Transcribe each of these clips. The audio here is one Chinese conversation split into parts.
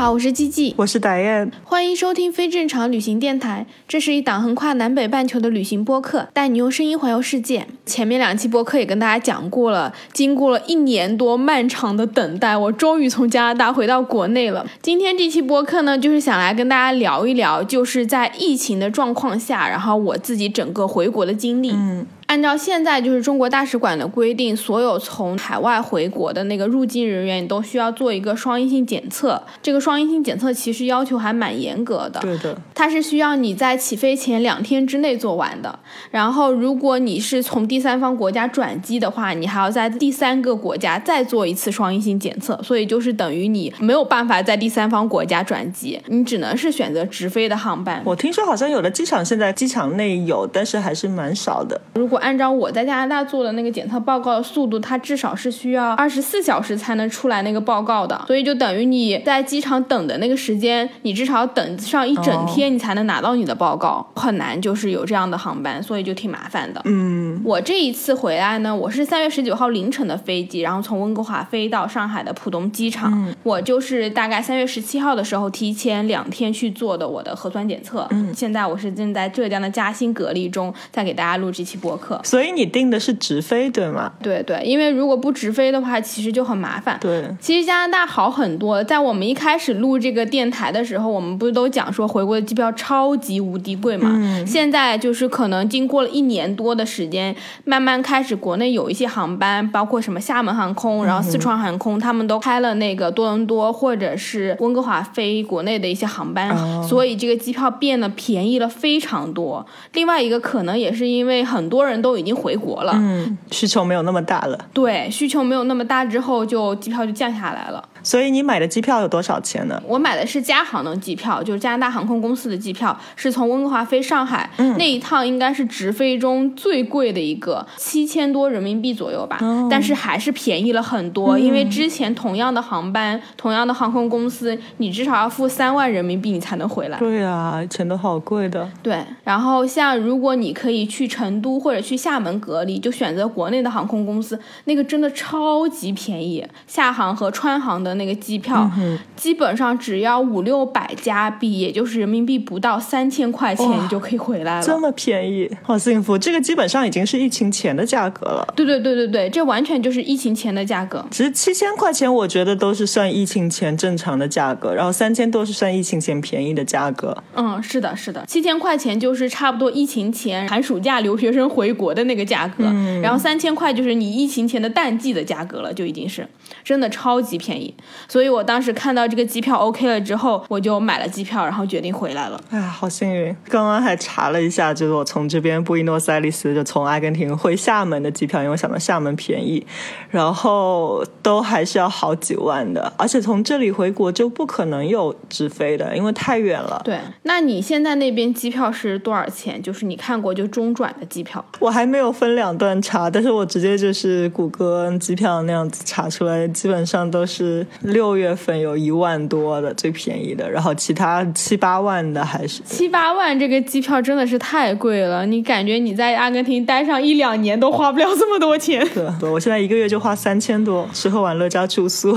好，我是季季，我是达燕，欢迎收听非正常旅行电台。这是一档横跨南北半球的旅行播客，带你用声音环游世界。前面两期播客也跟大家讲过了，经过了一年多漫长的等待，我终于从加拿大回到国内了。今天这期播客呢，就是想来跟大家聊一聊，就是在疫情的状况下，然后我自己整个回国的经历。嗯，按照现在就是中国大使馆的规定，所有从海外回国的那个入境人员，你都需要做一个双阴性检测。这个双阴性检测其实要求还蛮严格的，对的，它是需要你在起飞前两天之内做完的。然后，如果你是从第三方国家转机的话，你还要在第三个国家再做一次双阴性检测。所以就是等于你没有办法在第三方国家转机，你只能是选择直飞的航班。我听说好像有的机场现在机场内有，但是还是蛮少的。如果按照我在加拿大做的那个检测报告的速度，它至少是需要二十四小时才能出来那个报告的，所以就等于你在机场等的那个时间，你至少等上一整天，你才能拿到你的报告，很难就是有这样的航班，所以就挺麻烦的。嗯，我这一次回来呢，我是三月十九号凌晨的飞机，然后从温哥华飞到上海的浦东机场。我就是大概三月十七号的时候提前两天去做的我的核酸检测。嗯，现在我是正在浙江的嘉兴隔离中，在给大家录这期播客。所以你订的是直飞对吗？对对，因为如果不直飞的话，其实就很麻烦。对，其实加拿大好很多，在我们一开始录这个电台的时候，我们不是都讲说回国的机票超级无敌贵嘛？嗯现在就是可能经过了一年多的时间，慢慢开始国内有一些航班，包括什么厦门航空，然后四川航空，他们都开了那个多伦多或者是温哥华飞国内的一些航班，哦所以这个机票变得便宜了非常多。另外一个可能也是因为很多人都已经回国了，嗯，需求没有那么大了。对需求没有那么大之后，就机票就降下来了。所以你买的机票有多少钱呢？我买的是加航的机票，就是加拿大航空公司的机票，是从温哥华飞上海，那一趟应该是直飞中最贵的一个，七千多人民币左右吧，但是还是便宜了很多，因为之前同样的航班、同样的航空公司，你至少要付三万人民币你才能回来。对啊，钱都好贵的。对，然后像如果你可以去成都或者去厦门隔离，就选择国内的航空公司，那个真的超级便宜，厦航和川航的那个机票，基本上只要五六百加币，也就是人民币不到三千块钱，你就可以回来了。这么便宜，好幸福！这个基本上已经是疫情前的价格了。对对对对对，这完全就是疫情前的价格。其实七千块钱，我觉得都是算疫情前正常的价格，然后三千多是算疫情前便宜的价格。嗯，是的，是的，七千块钱就是差不多疫情前寒暑假留学生回国的那个价格，然后三千块就是你疫情前的淡季的价格了，就已经是真的超级便宜。所以我当时看到这个机票 OK 了之后，我就买了机票，然后决定回来了。哎呀，好幸运！刚刚还查了一下，就是我从这边布宜诺斯艾利斯，就从阿根廷回厦门的机票，因为我想到厦门便宜，然后都还是要好几万的，而且从这里回国就不可能有直飞的，因为太远了。对，那你现在那边机票是多少钱？就是你看过就中转的机票。我还没有分两段查，但是我直接就是谷歌机票那样子查出来，基本上都是六月份有一万多的最便宜的，然后其他七八万的还是七八万这个机票真的是太贵了，你感觉你在阿根廷待上一两年都花不了这么多钱。对，我现在一个月就花三千多，吃喝玩乐加住宿，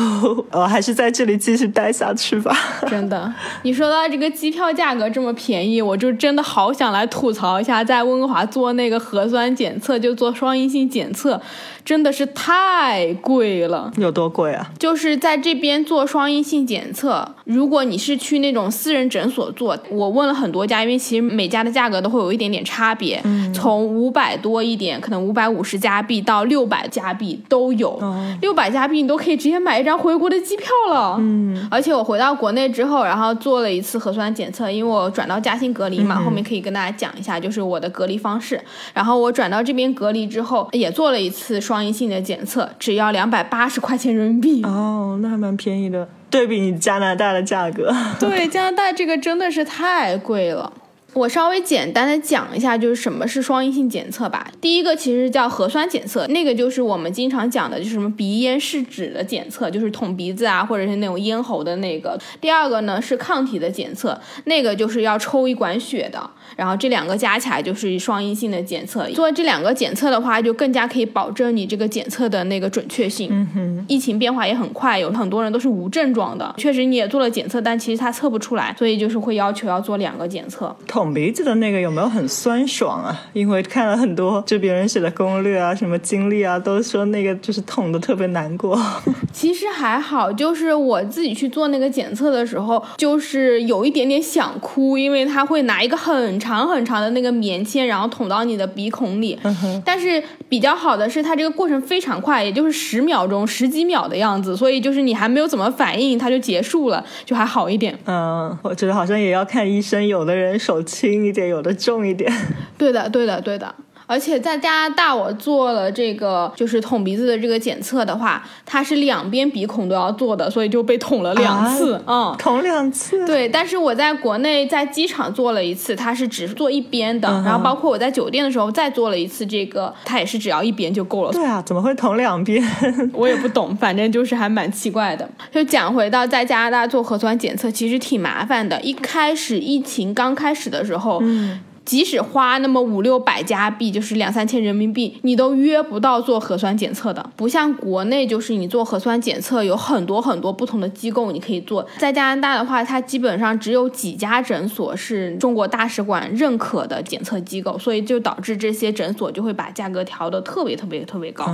我还是在这里继续待下去吧。真的，你说到这个机票价格这么便宜，我就真的好想来吐槽一下，在温哥华做那个核酸检测，就做双阴性检测，真的是太贵了。有多贵啊？就是在这边做双阴性检测，如果你是去那种私人诊所做，我问了很多家，因为其实每家的价格都会有一点点差别，从五百多一点，可能五百五十加币到六百加币都有。六百加币你都可以直接买一张回国的机票了。嗯，而且我回到国内之后，然后做了一次核酸检测，因为我转到嘉兴隔离嘛，后面可以跟大家讲一下，就是我的隔离方式。然后我转到这边隔离之后，也做了一次双阴性的检测，只要两百八十块钱人民币。哦，那还蛮便宜的。对比你加拿大的价格，对，加拿大这个真的是太贵了。我稍微简单的讲一下，就是什么是双阴性检测吧。第一个其实叫核酸检测，那个就是我们经常讲的，就是什么鼻咽试纸的检测，就是捅鼻子啊，或者是那种咽喉的那个。第二个呢是抗体的检测，那个就是要抽一管血的。然后这两个加起来就是双阴性的检测。做这两个检测的话，就更加可以保证你这个检测的那个准确性。嗯哼，疫情变化也很快，有很多人都是无症状的。确实你也做了检测，但其实它测不出来，所以就是会要求要做两个检测。捅鼻子的那个有没有很酸爽啊？因为看了很多就别人写的攻略啊，什么经历啊，都说那个就是捅的特别难过。其实还好，就是我自己去做那个检测的时候，就是有一点点想哭，因为他会拿一个很长很长的那个棉签，然后捅到你的鼻孔里。但是比较好的是，它这个过程非常快，也就是十秒钟、十几秒的样子，所以就是你还没有怎么反应，它就结束了，就还好一点。嗯，我觉得好像也要看医生，有的人手轻一点，有的重一点。对的，对的，对的。而且在加拿大，我做了这个就是捅鼻子的这个检测的话，它是两边鼻孔都要做的，所以就被捅了两次。嗯，捅两次。对。但是我在国内在机场做了一次，它是只做一边的。然后包括我在酒店的时候再做了一次，这个它也是只要一边就够了。对啊，怎么会捅两边？我也不懂，反正就是还蛮奇怪的。就讲回到在加拿大做核酸检测，其实挺麻烦的。一开始疫情刚开始的时候，嗯。即使花那么五六百加币，就是两三千人民币，你都约不到做核酸检测的。不像国内，就是你做核酸检测有很多很多不同的机构你可以做。在加拿大的话，它基本上只有几家诊所是中国大使馆认可的检测机构，所以就导致这些诊所就会把价格调得特别特别特别高。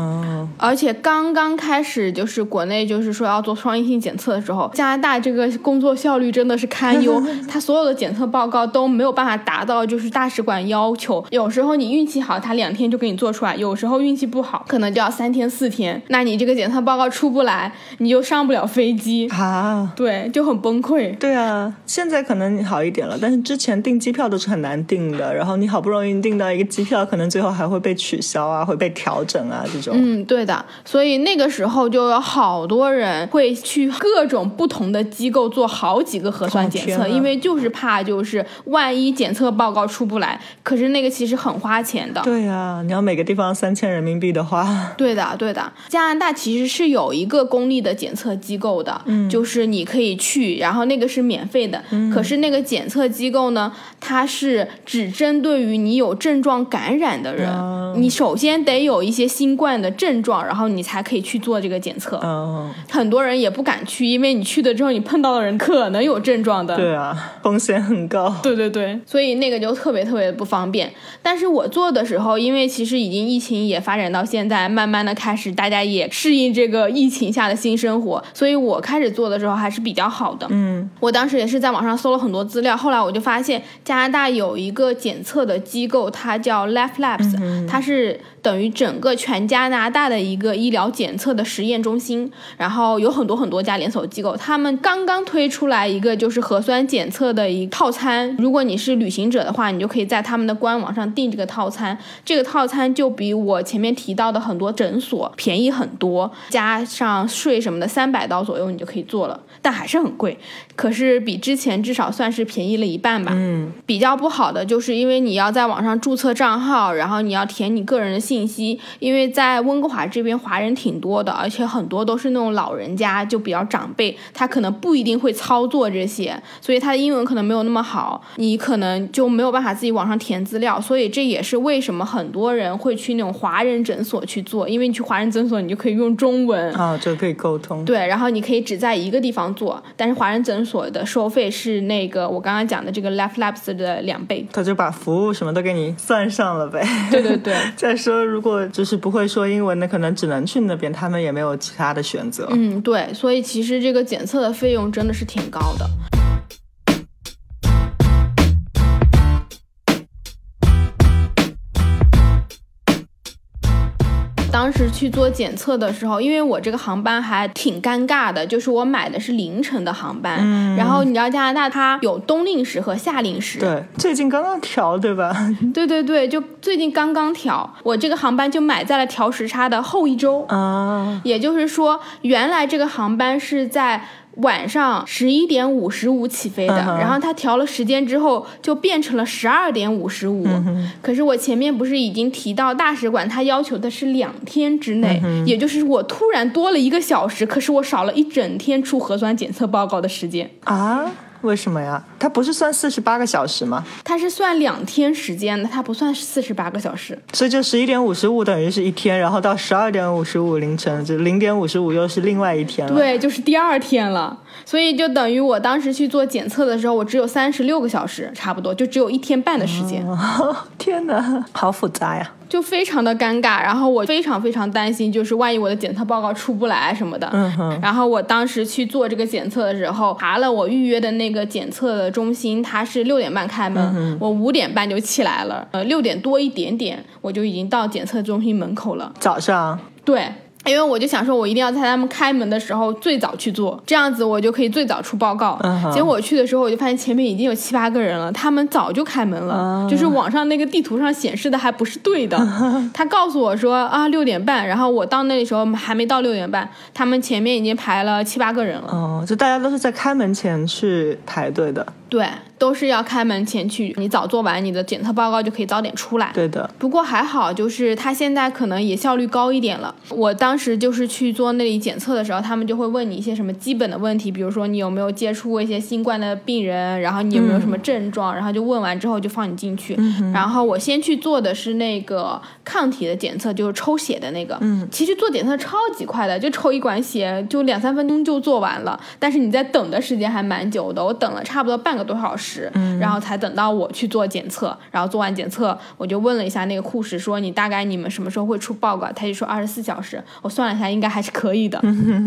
而且刚刚开始就是国内就是说要做双阴性检测的时候，加拿大这个工作效率真的是堪忧，它所有的检测报告都没有办法达到就是大使馆要求。有时候你运气好，他两天就给你做出来；有时候运气不好，可能就要三天四天。那你这个检测报告出不来，你就上不了飞机啊。对，就很崩溃。对啊，现在可能好一点了，但是之前订机票都是很难订的。然后你好不容易订到一个机票，可能最后还会被取消啊，会被调整啊这种。嗯，对的。所以那个时候就有好多人会去各种不同的机构做好几个核酸检测，因为就是怕就是万一检测报告出不来，可是那个其实很花钱的。对啊，你要每个地方三千人民币的话，对的，对的。加拿大其实是有一个公立的检测机构的，嗯，就是你可以去，然后那个是免费的。可是那个检测机构呢，它是只针对于你有症状感染的人，你首先得有一些新冠的症状，然后你才可以去做这个检测。嗯，很多人也不敢去，因为你去了之后，你碰到的人可能有症状的。对啊，风险很高。对对对，所以那个就特别特别不方便。但是我做的时候，因为其实已经疫情也发展到现在，慢慢的开始大家也适应这个疫情下的新生活，所以我开始做的时候还是比较好的。嗯，我当时也是在网上搜了很多资料，后来我就发现加拿大有一个检测的机构，它叫 Life Labs，、它是等于整个全加拿大的一个医疗检测的实验中心，然后有很多很多家连锁机构，他们刚刚推出来一个就是核酸检测的一套餐，如果你是旅行者的话，你就可以在他们的官网上订这个套餐，这个套餐就比我前面提到的很多诊所便宜很多，加上税什么的，三百刀左右你就可以做了，但还是很贵，可是比之前至少算是便宜了一半吧。嗯，比较不好的就是因为你要在网上注册账号，然后你要填你个人的信息，因为在温哥华这边华人挺多的，而且很多都是那种老人家，就比较长辈，他可能不一定会操作这些，所以他的英文可能没有那么好，你可能就没有办法自己网上填资料，所以这也是为什么很多人会去那种华人诊所去做，因为你去华人诊所，你就可以用中文，啊，就可以沟通。对，然后你可以只在一个地方做，但是华人诊所的收费是那个我刚刚讲的这个 Left Labs 的两倍。他就把服务什么都给你算上了呗。对对对，再说，如果就是不会说英文的，可能只能去那边，他们也没有其他的选择。嗯，对，所以其实这个检测的费用真的是挺高的。当时去做检测的时候，因为我这个航班还挺尴尬的，就是我买的是凌晨的航班，然后你知道加拿大它有冬令时和夏令时，对，最近刚刚调，对吧？对对对，就最近刚刚调，我这个航班就买在了调时差的后一周，啊，也就是说，原来这个航班是在晚上十一点五十五起飞的，嗯然后他调了时间之后就变成了十二点五十五。可是我前面不是已经提到大使馆他要求的是两天之内，也就是我突然多了一个小时，可是我少了一整天出核酸检测报告的时间。啊？为什么呀？它不是算四十八个小时吗？它是算两天时间的，它不算四十八个小时。所以就十一点五十五等于是一天，然后到十二点五十五凌晨，就零点五十五又是另外一天了。，对，就是第二天了，所以就等于我当时去做检测的时候，我只有三十六个小时，差不多就只有一天半的时间，天哪，好复杂呀！就非常的尴尬。然后我非常非常担心，就是万一我的检测报告出不来什么的。嗯哼，然后我当时去做这个检测的时候，查了我预约的那个检测的中心，它是六点半开门，我五点半就起来了，呃，六点多一点点我就已经到检测中心门口了。早上对，因为我就想说，我一定要在他们开门的时候最早去做，这样子我就可以最早出报告。结果我去的时候，我就发现前面已经有七八个人了，他们早就开门了，啊就是网上那个地图上显示的还不是对的。他告诉我说啊六点半，然后我到那里时候还没到六点半，他们前面已经排了七八个人了。哦，就大家都是在开门前去排队的。对，都是要开门前去，你早做完你的检测报告就可以早点出来。对的，不过还好，就是他现在可能也效率高一点了。我当时就是去做那里检测的时候，他们就会问你一些什么基本的问题，比如说你有没有接触过一些新冠的病人，然后你有没有什么症状，然后就问完之后就放你进去。然后我先去做的是那个抗体的检测，就是抽血的那个。嗯，其实做检测超级快的，就抽一管血就两三分钟就做完了，但是你在等的时间还蛮久的，我等了差不多半个多小时，然后才等到我去做检测。然后做完检测，我就问了一下那个护士，说你大概你们什么时候会出报告？他就说二十四小时。我算了一下，应该还是可以的。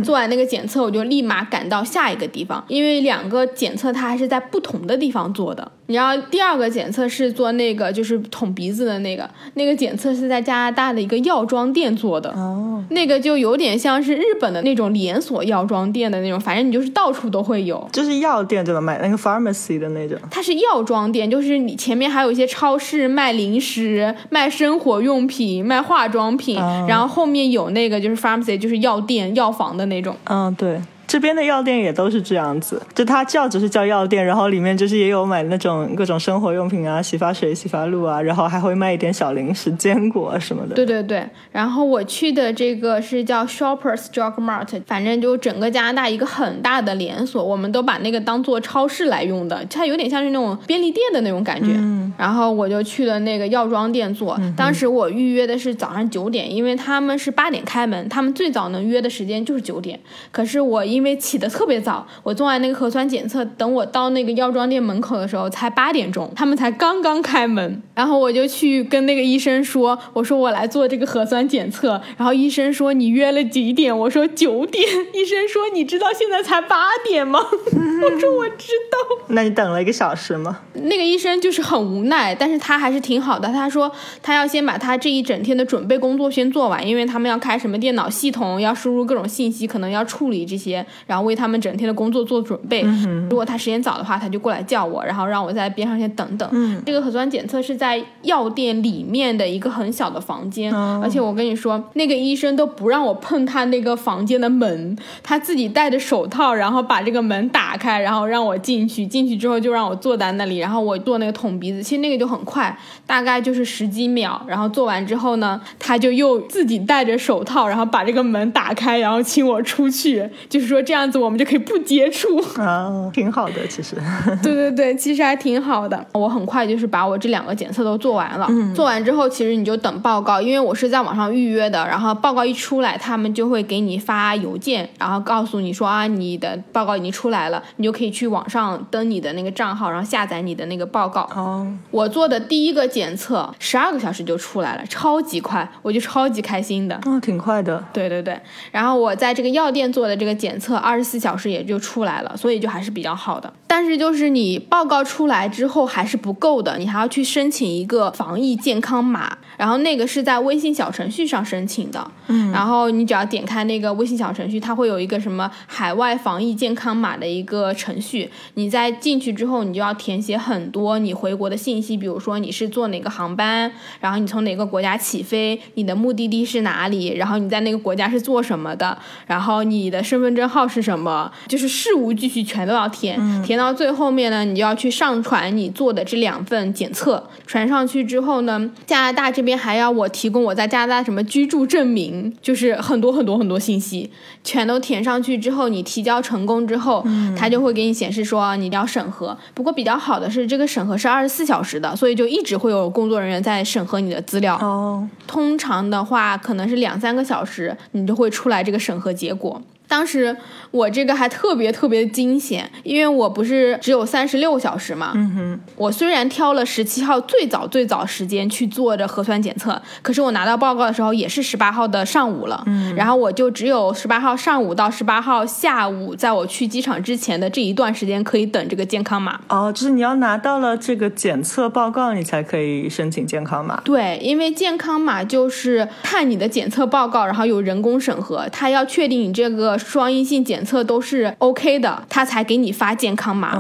做完那个检测，我就立马赶到下一个地方，因为两个检测它还是在不同的地方做的。然后第二个检测是做那个就是捅鼻子的那个，那个检测是在加拿大的一个药妆店做的。哦，那个就有点像是日本的那种连锁药妆店的那种，反正你就是到处都会有。就是药店就能？买那个 pharmacy 的那种。它是药妆店，就是你前面还有一些超市卖零食、卖生活用品、卖化妆品，哦然后后面有那个就是 pharmacy，就是药店、药房的那种。嗯，对。这边的药店也都是这样子，就它叫只是叫药店，然后里面就是也有买那种各种生活用品啊、洗发水、洗发露啊，然后还会卖一点小零食、坚果什么的。对对对，然后我去的这个是叫 Shoppers Drug Mart，反正就整个加拿大一个很大的连锁，我们都把那个当做超市来用的，它有点像是那种便利店的那种感觉。嗯然后我就去了那个药妆店做，当时我预约的是早上九点，因为他们是八点开门，他们最早能约的时间就是九点。可是我因为起得特别早，我做完那个核酸检测，等我到那个药妆店门口的时候才八点钟，他们才刚刚开门。然后我就去跟那个医生说，我说我来做这个核酸检测，然后医生说你约了几点？我说九点。医生说你知道现在才八点吗？我说我知道。那你等了一个小时吗？那个医生就是很无奈，但是他还是挺好的。他说他要先把他这一整天的准备工作先做完，因为他们要开什么电脑系统，要输入各种信息，可能要处理这些，然后为他们整天的工作做准备。如果他时间早的话，他就过来叫我，然后让我在边上先等等。嗯这个核酸检测是在药店里面的一个很小的房间，而且我跟你说，那个医生都不让我碰他那个房间的门，他自己戴着手套，然后把这个门打开，然后让我进去。进去之后就让我坐在那里，然后我做那个捅鼻子，其实那个就很快，大概就是十几秒。然后做完之后呢，他就又自己戴着手套，然后把这个门打开，然后请我出去，就是说这样子我们就可以不接触。啊，挺好的，其实。对对对，其实还挺好的。我很快就是把我这两个检测都做完了。做完之后，其实你就等报告，因为我是在网上预约的。然后报告一出来，他们就会给你发邮件，然后告诉你说啊，你的报告已经出来了，你就可以去网上登你的那个账号，然后下载你的那个报告。哦，我做的第一个检测，十二个小时就出来了，超级快，我就超级开心的。哦，挺快的。对对对，然后我在这个药店做的这个检测，二十四小时也就出来了，所以就还是比较好的。但是就是你报告出来之后还是不够的，你还要去申请一个防疫健康码，然后那个是在微信小程序上申请的。嗯，然后你只要点开那个微信小程序，它会有一个什么海外防疫健康码的一个程序，你在进去之后，你就要填写很多你回国的信息，比如说你是坐哪个航班，然后你从哪个国家起飞，你的目的地是哪里，然后你在那个国家是做什么的，然后你的身份证号是什么，就是事无巨细全都要填。填到最后面呢，你就要去上传你做的这两份检测，传上去之后呢，加拿大这边还要我提供我在加拿大什么居住证明，就是很多很多很多信息，全都填上去之后，你提交成功之后，它就会给你显示说你要审核。不过比较好的是，这个审核是二十四小时的，所以就一直会有工作人员在审核你的资料。哦，通常的话，可能是两三个小时，你就会出来这个审核结果。当时我这个还特别特别惊险，因为我不是只有三十六小时嘛。嗯哼。我虽然挑了十七号最早最早时间去做的核酸检测，可是我拿到报告的时候也是十八号的上午了。嗯。然后我就只有十八号上午到十八号下午，在我去机场之前的这一段时间可以等这个健康码。哦，就是你要拿到了这个检测报告，你才可以申请健康码。对，因为健康码就是看你的检测报告，然后有人工审核，他要确定你这个双阴性检测都是 OK 的，他才给你发健康码。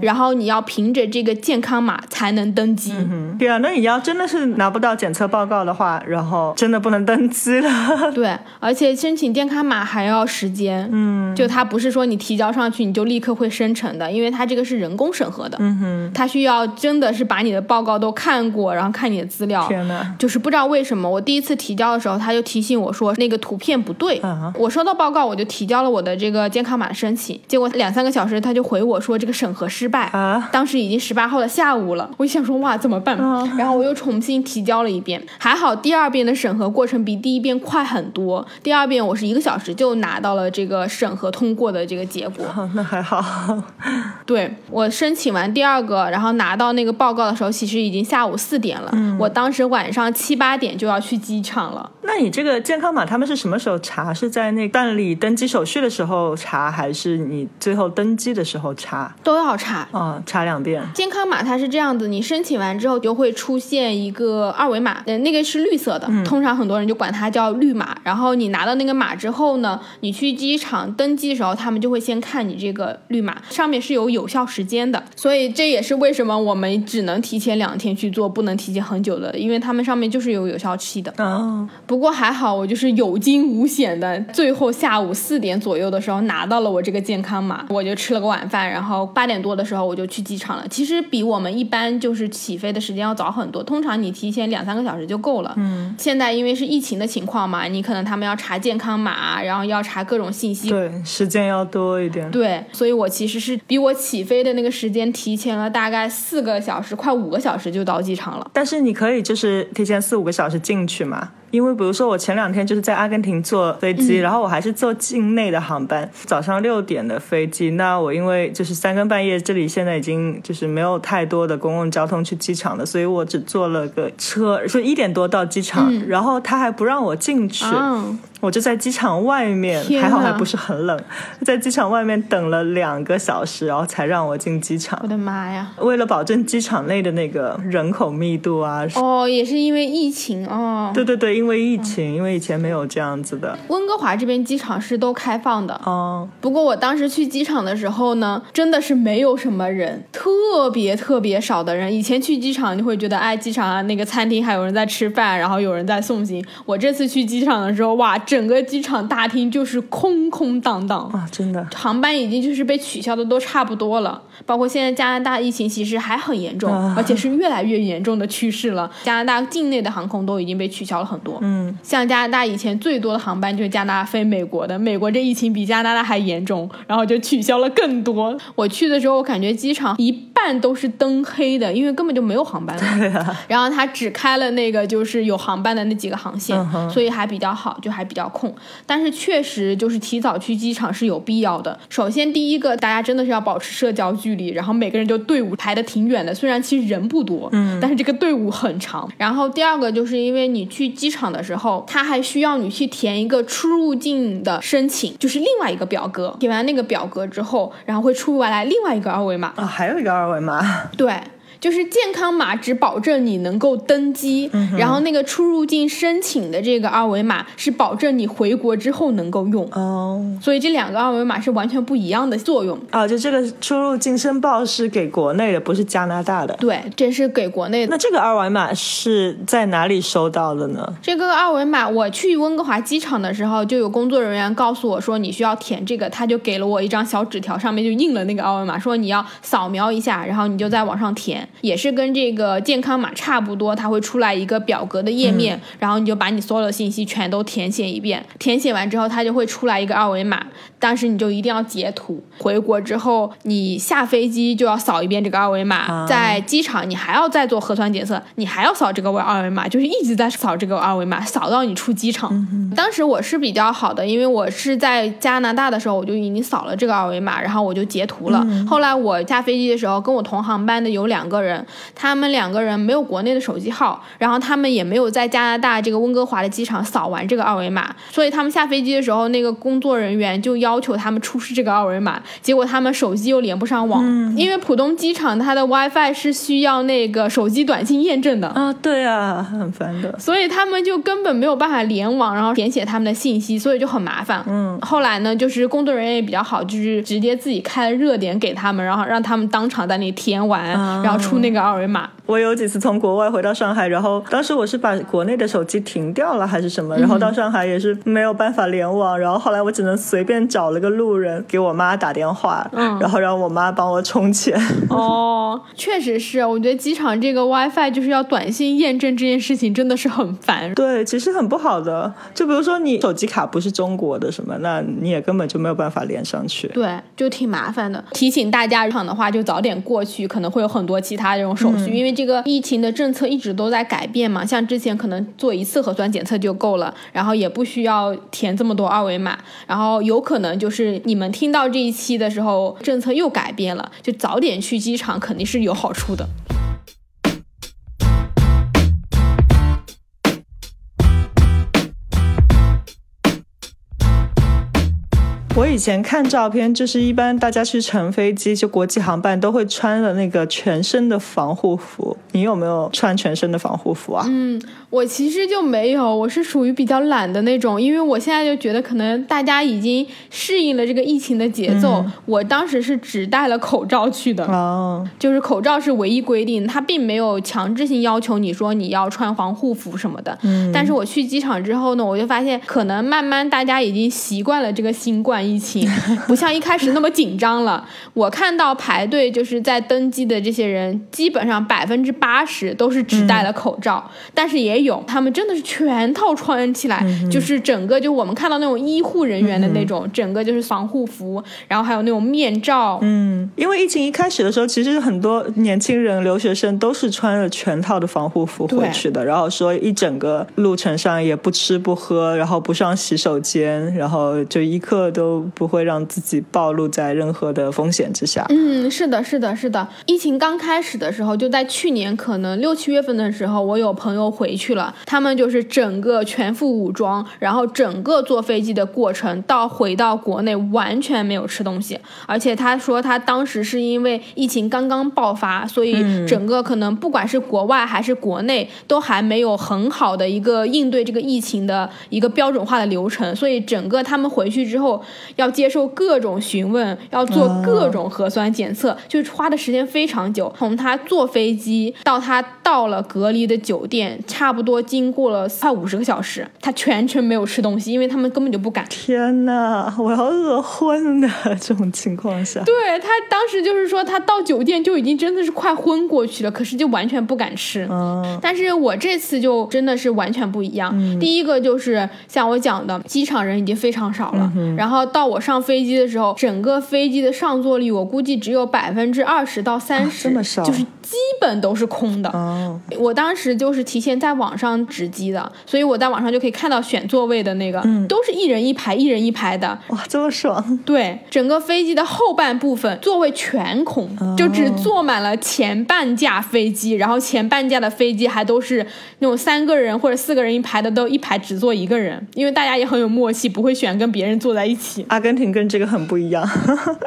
然后你要凭着这个健康码才能登机。嗯，对啊，那你要真的是拿不到检测报告的话，然后真的不能登机了。对，而且申请健康码还要时间。嗯，就它不是说你提交上去你就立刻会生成的，因为它这个是人工审核的。嗯哼，它需要真的是把你的报告都看过，然后看你的资料。天哪！就是不知道为什么，我第一次提交的时候，他就提醒我说那个图片不对。啊我收到报告，我就提交了我的这个健康码申请，结果两三个小时他就回我说这个审核失败。啊，当时已经十八号的下午了，我就想说哇怎么办？啊然后我又重新提交了一遍，还好第二遍的审核过程比第一遍快很多。第二遍我是一个小时就拿到了这个审核通过的这个结果。哦那还好。对我申请完第二个，然后拿到那个报告的时候，其实已经下午四点了。我当时晚上七八点就要去机场了。那你这个健康码他们是什么时候查？是在那办理登机手续的时候查，还是你最后登机的时候查？都要查。哦，查两遍。健康码它是这样子，你申请完之后就会出现一个二维码，呃，那个是绿色的，通常很多人就管它叫绿码。然后你拿到那个码之后呢，你去机场登机的时候，他们就会先看你这个绿码，上面是有有效时间的。所以这也是为什么我们只能提前两天去做，不能提前很久的，因为他们上面就是有有效期的。哦，不过还好，我就是有惊无险的，最后下午四点左右的时候拿到了我这个健康码，我就吃了个晚饭，然后八点多的时候我就去机场了。其实比我们一般就是起飞的时间要早很多，通常你提前两三个小时就够了。嗯，现在因为是疫情的情况嘛，你可能他们要查健康码，然后要查各种信息。对，时间要多一点。对，所以我其实是比我起飞的那个时间提前了大概四个小时，快五个小时就到机场了。但是你可以就是提前四五个小时进去嘛，因为比如说我前两天就是在阿根廷坐飞机，然后我还是坐境内的航班，早上六点的飞机。那我因为就是三更半夜，这里现在已经就是没有太多的公共交通去机场的，所以我只坐了个车，就一点多到机场，然后他还不让我进去。嗯，我就在机场外面，还好还不是很冷，在机场外面等了两个小时，然后才让我进机场我。的妈呀！为了保证机场内的那个人口密度啊，哦，也是因为疫情哦。对对对，因为疫情，因为以前没有这样子的。温哥华这边机场是都开放的，哦，不过我当时去机场的时候呢，真的是没有什么人，特别特别少的人。以前去机场你会觉得，哎，机场啊那个餐厅还有人在吃饭，然后有人在送行。我这次去机场的时候，哇，整个机场大厅就是空空荡荡。啊，真的，航班已经就是被取消的都差不多了，包括现在加拿大疫情其实还很严重，啊而且是越来越严重的趋势了。加拿大境内的航空都已经被取消了很多，嗯，像加拿大以前最多的航班就是加拿大飞美国的，美国这疫情比加拿大还严重，然后就取消了更多。我去的时候，我感觉机场一半都是灯黑的，因为根本就没有航班了。对啊，然后他只开了那个就是有航班的那几个航线，嗯所以还比较好，就还比较空。但是确实就是提早去机场是有必要的。首先第一个，大家真的是要保持社交距离，然后每个人就队伍排的挺远的，虽然其实人不多，嗯，但是这个队伍很长。然后第二个就是因为你去机场的时候，他还需要你去填一个出入境的申请，就是另外一个表格。填完那个表格之后，然后会出来另外一个二维码，啊，还有一个二维码，对。就是健康码只保证你能够登机，然后那个出入境申请的这个二维码是保证你回国之后能够用。哦所以这两个二维码是完全不一样的作用。哦，就这个出入境申报是给国内的，不是加拿大的。对，这是给国内的。那这个二维码是在哪里收到的呢？这个二维码，我去温哥华机场的时候，就有工作人员告诉我说你需要填这个，他就给了我一张小纸条，上面就印了那个二维码，说你要扫描一下，然后你就在网上填，也是跟这个健康码差不多，它会出来一个表格的页面，然后你就把你所有的信息全都填写一遍，填写完之后，它就会出来一个二维码，当时你就一定要截图。回国之后，你下飞机就要扫一遍这个二维码，在机场你还要再做核酸检测，你还要扫这个二维码，就是一直在扫这个二维码，扫到你出机场。当时我是比较好的，因为我是在加拿大的时候我就已经扫了这个二维码，然后我就截图了。后来我下飞机的时候，跟我同航班的有两个人，他们两个人没有国内的手机号，然后他们也没有在加拿大这个温哥华的机场扫完这个二维码，所以他们下飞机的时候，那个工作人员就要求他们出示这个二维码，结果他们手机又连不上网，因为浦东机场它的 WiFi 是需要那个手机短信验证的。啊，对啊，很烦的。所以他们就根本没有办法联网，然后填写他们的信息，所以就很麻烦。嗯，后来呢，就是工作人员也比较好，就是直接自己开了热点给他们，然后让他们当场在那里填完，然后出那个二维码。我有几次从国外回到上海，然后当时我是把国内的手机停掉了还是什么，然后到上海也是没有办法联网，然后后来我只能随便找了个路人给我妈打电话，嗯然后让我妈帮我充钱。哦，确实是，我觉得机场这个 WiFi 就是要短信验证这件事情真的是很烦。对，其实很不好的。就比如说你手机卡不是中国的什么，那你也根本就没有办法连上去。对，就挺麻烦的。提醒大家，场的话就早点过去，可能会有很多其他这种手续，因为这个疫情的政策一直都在改变嘛。像之前可能做一次核酸检测就够了，然后也不需要填这么多二维码，然后有可能就是你们听到这一期的时候，政策又改变了，就早点去机场肯定是有好处的。我以前看照片，就是一般大家去乘飞机，就国际航班都会穿的那个全身的防护服。你有没有穿全身的防护服啊？嗯，我其实就没有，我是属于比较懒的那种，因为我现在就觉得可能大家已经适应了这个疫情的节奏。我当时是只戴了口罩去的，哦，就是口罩是唯一规定，它并没有强制性要求你说你要穿防护服什么的。嗯，但是我去机场之后呢，我就发现可能慢慢大家已经习惯了这个新冠疫情，不像一开始那么紧张了。我看到排队就是在登机的这些人，基本上百分之八十都是只戴了口罩，但是也有他们真的是全套穿起来，就是整个就我们看到那种医护人员的那种，整个就是防护服，然后还有那种面罩。嗯，因为疫情一开始的时候，其实很多年轻人、留学生都是穿了全套的防护服回去的，然后说一整个路程上也不吃不喝，然后不上洗手间，然后就一刻都不会让自己暴露在任何的风险之下。嗯，是的，是的，是的。疫情刚开始的时候，就在去年可能六七月份的时候，我有朋友回去了，他们就是整个全副武装，然后整个坐飞机的过程到回到国内完全没有吃东西，而且他说他当时是因为疫情刚刚爆发，所以整个可能不管是国外还是国内都还没有很好的一个应对这个疫情的一个标准化的流程，所以整个他们回去之后要接受各种询问，要做各种核酸检测，就是花的时间非常久。从他坐飞机到他到了隔离的酒店，差不多经过了快五十个小时，他全程没有吃东西，因为他们根本就不敢。天呐，我要饿昏的这种情况下，对他当时就是说，他到酒店就已经真的是快昏过去了，可是就完全不敢吃。嗯，但是我这次就真的是完全不一样。第一个就是像我讲的，机场人已经非常少了，然后到我上飞机的时候，整个飞机的上座率我估计只有百分之二十到三十、啊这么少就是基本都是空的。哦，我当时就是提前在网上值机的，所以我在网上就可以看到选座位的那个，都是一人一排，一人一排的。哇，这么爽！对，整个飞机的后半部分座位全空，就只坐满了前半架飞机，然后前半架的飞机还都是那种三个人或者四个人一排的，都一排只坐一个人，因为大家也很有默契，不会选跟别人坐在一起。阿根廷跟这个很不一样。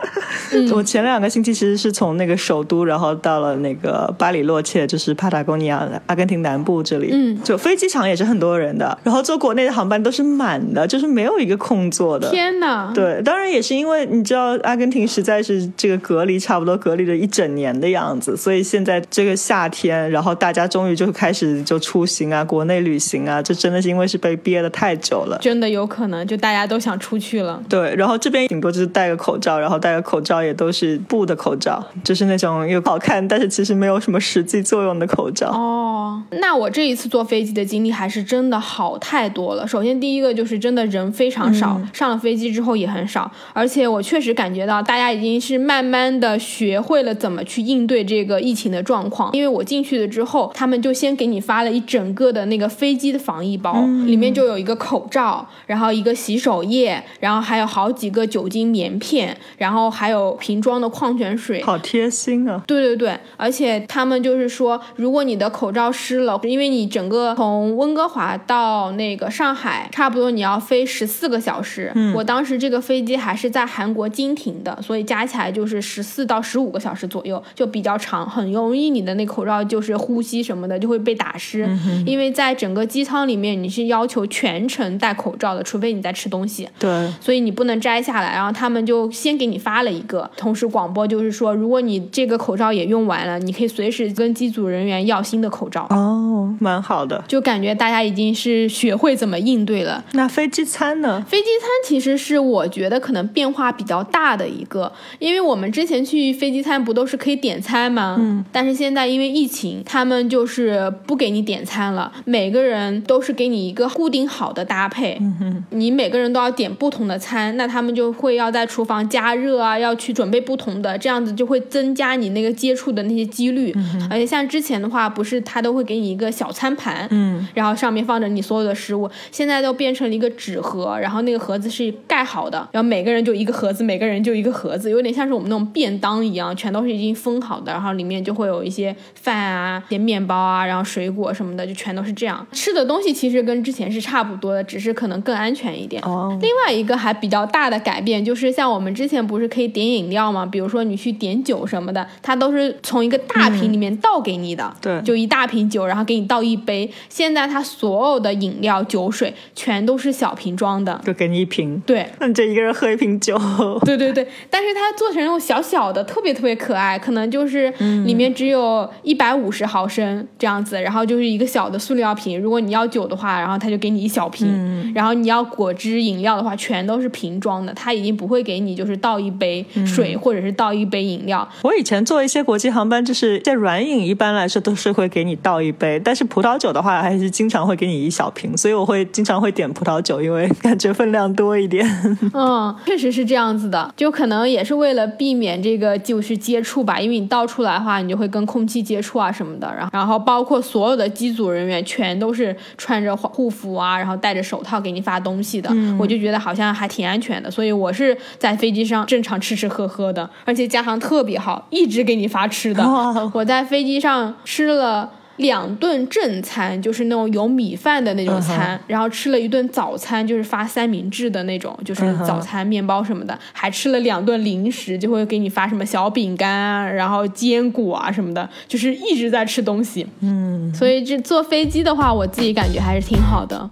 我前两个星期其实是从那个首都，然后到了那个个巴里洛切，就是帕塔哥尼亚、阿根廷南部这里，嗯就飞机场也是很多人的，然后坐国内的航班都是满的，就是没有一个空座的。天哪！对，当然也是因为你知道，阿根廷实在是这个隔离差不多隔离了一整年的样子，所以现在这个夏天，然后大家终于就开始就出行啊，国内旅行啊，这真的是因为是被憋的太久了。真的有可能，就大家都想出去了。对，然后这边顶多就是戴个口罩，然后戴个口罩也都是布的口罩，就是那种又好看，但是其实没有什么实际作用的口罩。哦，那我这一次坐飞机的经历还是真的好太多了。首先第一个就是真的人非常少，上了飞机之后也很少，而且我确实感觉到大家已经是慢慢的学会了怎么去应对这个疫情的状况。因为我进去了之后，他们就先给你发了一整个的那个飞机的防疫包，里面就有一个口罩，然后一个洗手液，然后还有好几个酒精棉片，然后还有瓶装的矿泉水，好贴心啊！对对对，而且他们就是说，如果你的口罩湿了，因为你整个从温哥华到那个上海，差不多你要飞十四个小时。嗯，我当时这个飞机还是在韩国经停的，所以加起来就是十四到十五个小时左右，就比较长，很容易你的那口罩就是呼吸什么的就会被打湿。因为在整个机舱里面，你是要求全程戴口罩的，除非你在吃东西。对，所以你不能摘下来。然后他们就先给你发了一个，同时广播就是说，如果你这个口罩也用完了，你可以随时跟机组人员要新的口罩。哦，蛮好的。就感觉大家已经是学会怎么应对了。那飞机餐呢？飞机餐其实是我觉得可能变化比较大的一个，因为我们之前去飞机餐不都是可以点餐吗？嗯。但是现在因为疫情，他们就是不给你点餐了，每个人都是给你一个固定好的搭配。嗯哼。你每个人都要点不同的餐，那他们就会要在厨房加热啊，要去准备不同的，这样子就会增加你那个接触的那些几率。嗯、而且像之前的话，不是他都会给你一个小餐盘，嗯，然后上面放着你所有的食物，现在都变成了一个纸盒，然后那个盒子是盖好的，然后每个人就一个盒子，每个人就一个盒子，有点像是我们那种便当一样，全都是已经封好的，然后里面就会有一些饭啊、一些面包啊，然后水果什么的，就全都是这样。吃的东西其实跟之前是差不多的，只是可能更安全一点。哦，另外一个还比较大的改变就是，像我们之前不是可以点饮料吗？比如说你去点酒什么的，它都是从一个大瓶里面倒给你的，对就一大瓶酒，然后给你倒一杯。现在它所有的饮料、酒水全都是小瓶装的，就给你一瓶。对。那你就一个人喝一瓶酒。对对对，但是它做成那种小小的，特别特别可爱，可能就是里面只有一百五十毫升这样子，然后就是一个小的塑料瓶。如果你要酒的话，然后他就给你一小瓶，然后你要果汁饮料的话，全都是瓶装的，它已经不会给你就是倒一杯水、或者是倒一杯饮料。我以前坐一些国际航班，就是在软饮一般来说都是会给你倒一杯，但是葡萄酒的话还是经常会给你一小瓶，所以我会经常会点葡萄酒，因为感觉分量多一点。嗯，确实是这样子的，就可能也是为了避免这个就是接触吧，因为你倒出来的话，你就会跟空气接触啊什么的，然后然后包括所有的机组人员全都是穿着护服啊，然后戴着手套给你发东西的，我就觉得好像还挺安全的，所以我是在飞机上正常吃吃喝喝的，而且加航特别好，一直给你发吃的，哇我在飞机上吃了。两顿正餐就是那种有米饭的那种餐，然后吃了一顿早餐，就是发三明治的那种，就是早餐面包什么的，还吃了两顿零食，就会给你发什么小饼干啊，然后坚果啊什么的，就是一直在吃东西。嗯，所以这坐飞机的话，我自己感觉还是挺好的。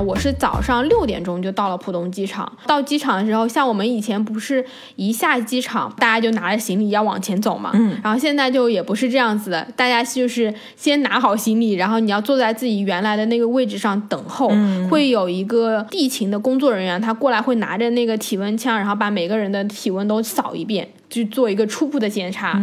我是早上六点钟就到了浦东机场。到机场的时候，像我们以前不是一下机场，大家就拿着行李要往前走嘛。嗯。然后现在就也不是这样子的，大家就是先拿好行李，然后你要坐在自己原来的那个位置上等候。嗯。会有一个地勤的工作人员，他过来会拿着那个体温枪，然后把每个人的体温都扫一遍。去做一个初步的检查，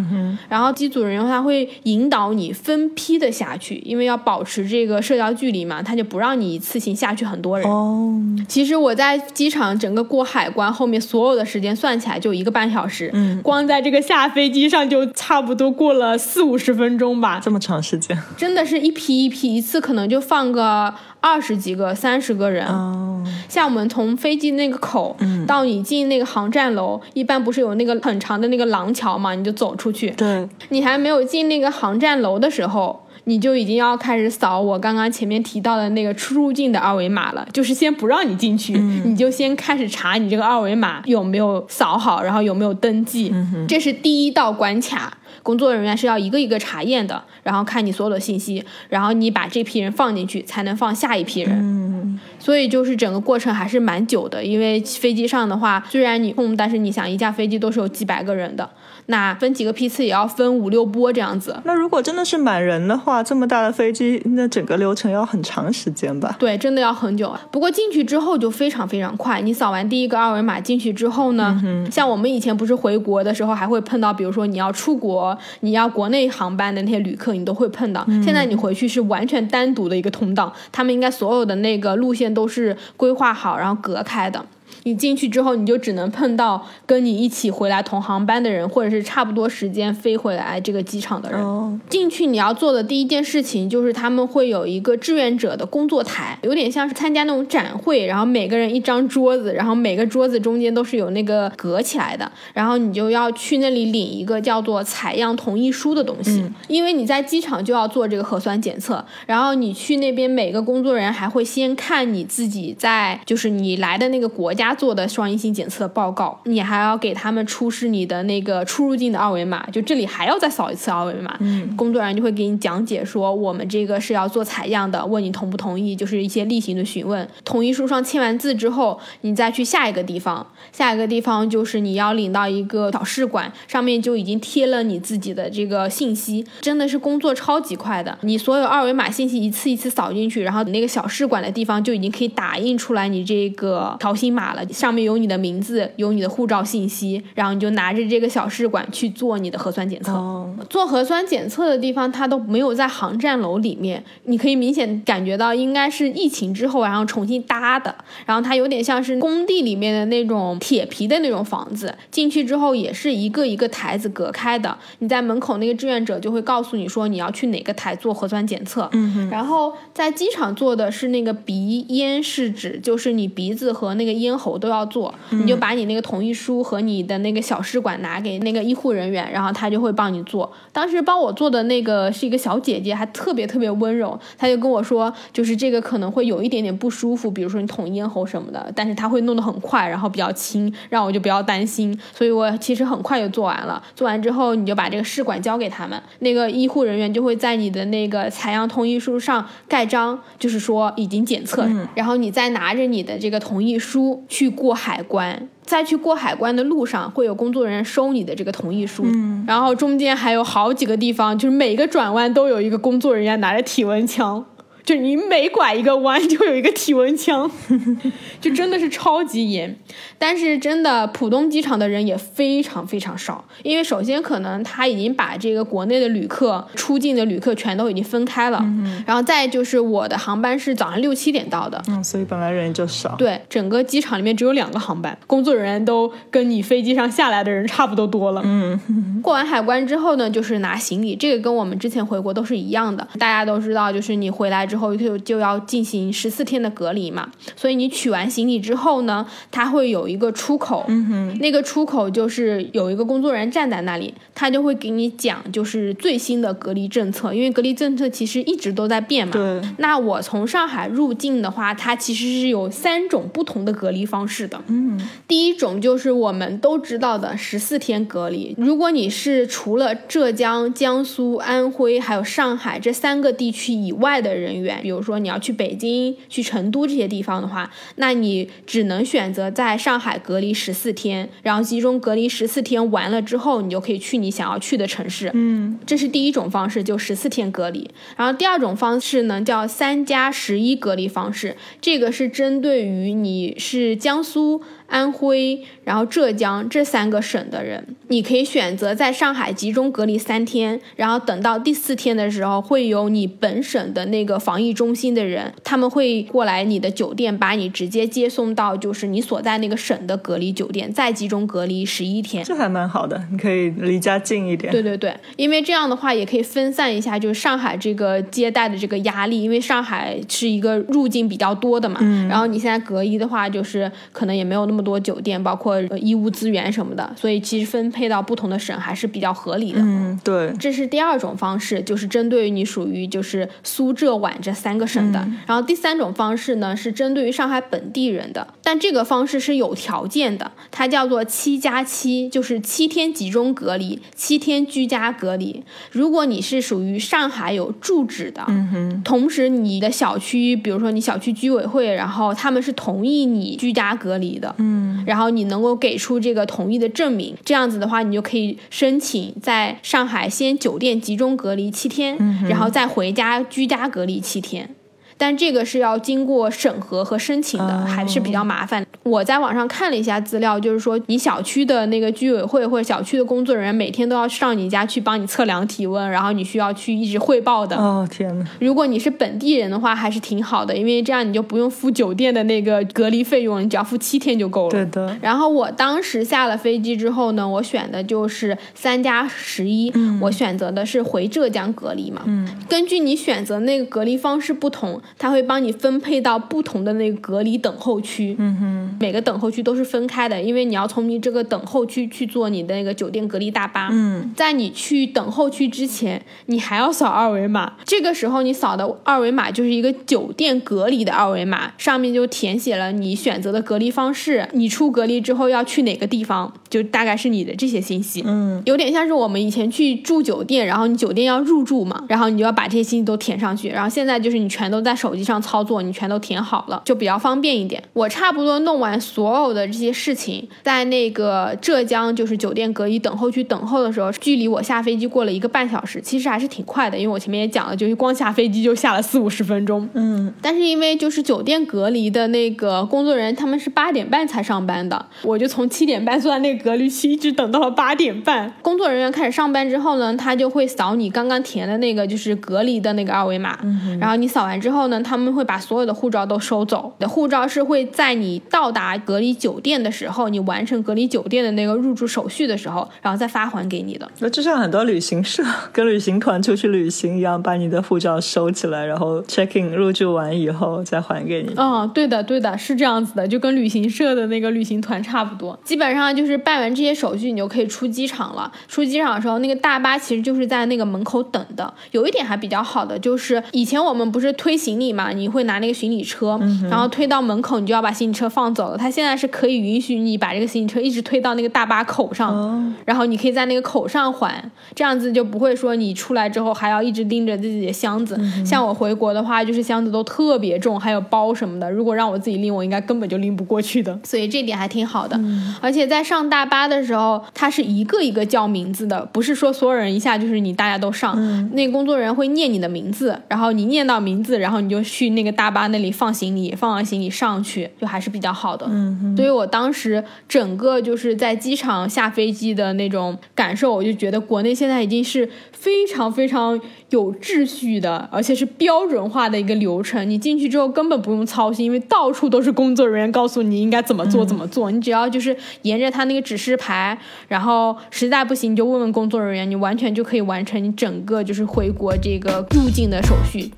然后机组人员他会引导你分批的下去，因为要保持这个社交距离嘛，他就不让你一次性下去很多人。哦，其实我在机场整个过海关后面所有的时间算起来就一个半小时，嗯。光在这个下飞机上就差不多过了四五十分钟吧，这么长时间。真的是一批一批，一次可能就放个二十几个、三十个人。哦，像我们从飞机那个口、到你进那个航站楼，一般不是有那个很长的那个廊桥嘛，你就走出去。对，你还没有进那个航站楼的时候，你就已经要开始扫我刚刚前面提到的那个出入境的二维码了，就是先不让你进去，你就先开始查你这个二维码有没有扫好，然后有没有登记，这是第一道关卡。工作人员是要一个一个查验的，然后看你所有的信息，然后你把这批人放进去，才能放下一批人。所以就是整个过程还是蛮久的，因为飞机上的话，虽然你空，但是你想一架飞机都是有几百个人的，那分几个批次也要分五六波这样子。那如果真的是满人的话，这么大的飞机，那整个流程要很长时间吧？对，真的要很久。不过进去之后就非常非常快，你扫完第一个二维码进去之后呢，像我们以前不是回国的时候还会碰到，比如说你要出国，你要国内航班的那些旅客，你都会碰到。现在你回去是完全单独的一个通道，他们应该所有的那个路线都是规划好，然后隔开的。你进去之后，你就只能碰到跟你一起回来同航班的人，或者是差不多时间飞回来这个机场的人。哦进去你要做的第一件事情就是他们会有一个志愿者的工作台，有点像是参加那种展会，然后每个人一张桌子，然后每个桌子中间都是有那个隔起来的，然后你就要去那里领一个叫做采样同意书的东西，因为你在机场就要做这个核酸检测，然后你去那边每个工作人员还会先看你自己在就是你来的那个国家做的双阴性检测报告，你还要给他们出示你的那个出入境的二维码，就这里还要再扫一次二维码。嗯工作人员就会给你讲解说，我们这个是要做采样的，问你同不同意，就是一些例行的询问。同意书上签完字之后，你再去下一个地方，下一个地方就是你要领到一个小试管，上面就已经贴了你自己的这个信息，真的是工作超级快的。你所有二维码信息一次一次扫进去，然后你那个小试管的地方就已经可以打印出来你这个条形码了，上面有你的名字，有你的护照信息，然后你就拿着这个小试管去做你的核酸检测。哦，做核酸检测的地方，它都没有在航站楼里面，你可以明显感觉到应该是疫情之后然后重新搭的，然后它有点像是工地里面的那种铁皮的那种房子，进去之后也是一个一个台子隔开的，你在门口那个志愿者就会告诉你说你要去哪个台做核酸检测，嗯，然后在机场做的是那个鼻咽试纸，就是你鼻子和那个咽喉都要做，你就把你那个同意书和你的那个小试管拿给那个医护人员，然后他就会帮你做。当时帮我做的那个是一个小姐姐，还特别特别温柔，她就跟我说，就是这个可能会有一点点不舒服，比如说你捅咽喉什么的，但是她会弄得很快，然后比较轻，让我就不要担心。所以我其实很快就做完了。做完之后，你就把这个试管交给他们，那个医护人员就会在你的那个采样同意书上盖章，就是说已经检测，然后你再拿着你的这个同意书去过海关。在去过海关的路上，会有工作人员收你的这个同意书，然后中间还有好几个地方，就是每个转弯都有一个工作人员拿着体温枪，就你每拐一个弯就有一个体温枪，就真的是超级严。但是真的，浦东机场的人也非常非常少，因为首先可能他已经把这个国内的旅客、出境的旅客全都已经分开了，嗯然后再就是我的航班是早上六七点到的，嗯，所以本来人就少。对，整个机场里面只有两个航班，工作人员都跟你飞机上下来的人差不多多了。嗯，过完海关之后呢，就是拿行李，这个跟我们之前回国都是一样的。大家都知道，就是你回来之后就就要进行十四天的隔离嘛，所以你取完行李之后呢，它会有一个出口，嗯哼，那个出口就是有一个工作人员站在那里，他就会给你讲就是最新的隔离政策，因为隔离政策其实一直都在变嘛。对，那我从上海入境的话，它其实是有三种不同的隔离方式的。嗯，第一种就是我们都知道的十四天隔离。如果你是除了浙江、江苏、安徽还有上海这三个地区以外的人员，比如说你要去北京、去成都这些地方的话，那你只能选择在上海隔离十四天，然后集中隔离十四天完了之后，你就可以去你想要去的城市。嗯，这是第一种方式，就十四天隔离。然后第二种方式呢，叫三加十一隔离方式，这个是针对于你是江苏。安徽，然后浙江这三个省的人，你可以选择在上海集中隔离三天，然后等到第四天的时候，会有你本省的那个防疫中心的人，他们会过来你的酒店，把你直接接送到就是你所在那个省的隔离酒店，再集中隔离十一天。这还蛮好的，你可以离家近一点。对对对，因为这样的话也可以分散一下，就是上海这个接待的这个压力，因为上海是一个入境比较多的嘛，然后你现在隔离的话，就是可能也没有那么么多酒店，包括呃医务资源什么的，所以其实分配到不同的省还是比较合理的。嗯，对，这是第二种方式，就是针对于你属于就是苏浙皖这三个省的。然后第三种方式呢是针对于上海本地人的，但这个方式是有条件的，它叫做七加七，就是七天集中隔离，七天居家隔离。如果你是属于上海有住址的，嗯哼，同时你的小区，比如说你小区居委会，然后他们是同意你居家隔离的，嗯，然后你能够给出这个同意的证明，这样子的话，你就可以申请在上海先酒店集中隔离七天，然后再回家居家隔离七天。但这个是要经过审核和申请的，还是比较麻烦。我在网上看了一下资料，就是说你小区的那个居委会或者小区的工作人员每天都要上你家去帮你测量体温，然后你需要去一直汇报的。哦天呐，如果你是本地人的话，还是挺好的，因为这样你就不用付酒店的那个隔离费用，你只要付七天就够了。对的，然后我当时下了飞机之后呢，我选的就是三加十一，我选择的是回浙江隔离嘛。嗯，根据你选择那个隔离方式不同，它会帮你分配到不同的那个隔离等候区。嗯哼，每个等候区都是分开的，因为你要从你这个等候区去坐你的那个酒店隔离大巴。嗯，在你去等候区之前，你还要扫二维码。这个时候你扫的二维码就是一个酒店隔离的二维码，上面就填写了你选择的隔离方式，你出隔离之后要去哪个地方，就大概是你的这些信息。嗯，有点像是我们以前去住酒店，然后你酒店要入住嘛，然后你就要把这些信息都填上去，然后现在就是你全都在手机上操作，你全都填好了，就比较方便一点。我差不多弄完所有的这些事情，在那个浙江就是酒店隔离等候区等候的时候，距离我下飞机过了一个半小时，其实还是挺快的，因为我前面也讲了，就是光下飞机就下了四五十分钟。嗯，但是因为就是酒店隔离的那个工作人员，他们是八点半才上班的，我就从七点半坐在那个隔离区，一直等到了八点半。工作人员开始上班之后呢，他就会扫你刚刚填的那个就是隔离的那个二维码，然后你扫完之后呢，他们会把所有的护照都收走。你的护照是会在你到达隔离酒店的时候，你完成隔离酒店的那个入住手续的时候，然后再发还给你的。那就像很多旅行社跟旅行团出去旅行一样，把你的护照收起来，然后 check in 入住完以后再还给你。嗯，对的，对的，是这样子的，就跟旅行社的那个旅行团差不多。基本上就是办完这些手续，你就可以出机场了。出机场的时候，那个大巴其实就是在那个门口等的。有一点还比较好的就是，以前我们不是推行李嘛，你会拿那个行李车，然后推到门口，你就要把行李车放走了。他现在是可以允许你把这个行李车一直推到那个大巴口上，然后你可以在那个口上还，这样子就不会说你出来之后还要一直拎着自己的箱子。像我回国的话，就是箱子都特别重，还有包什么的，如果让我自己拎，我应该根本就拎不过去的。所以这点还挺好的。而且在上大巴的时候，它是一个一个叫名字的，不是说所有人一下就是你大家都上。那个工作人员会念你的名字，然后你念到名字，然后你就去那个大巴那里放行李，放完行李上去，就还是比较好的。嗯，所以我当时整个就是在机场下飞机的那种感受，我就觉得国内现在已经是非常非常有秩序的，而且是标准化的一个流程。你进去之后根本不用操心，因为到处都是工作人员告诉你应该怎么做怎么做，你只要就是沿着他那个指示牌，然后实在不行你就问问工作人员，你完全就可以完成你整个就是回国这个入境的手续。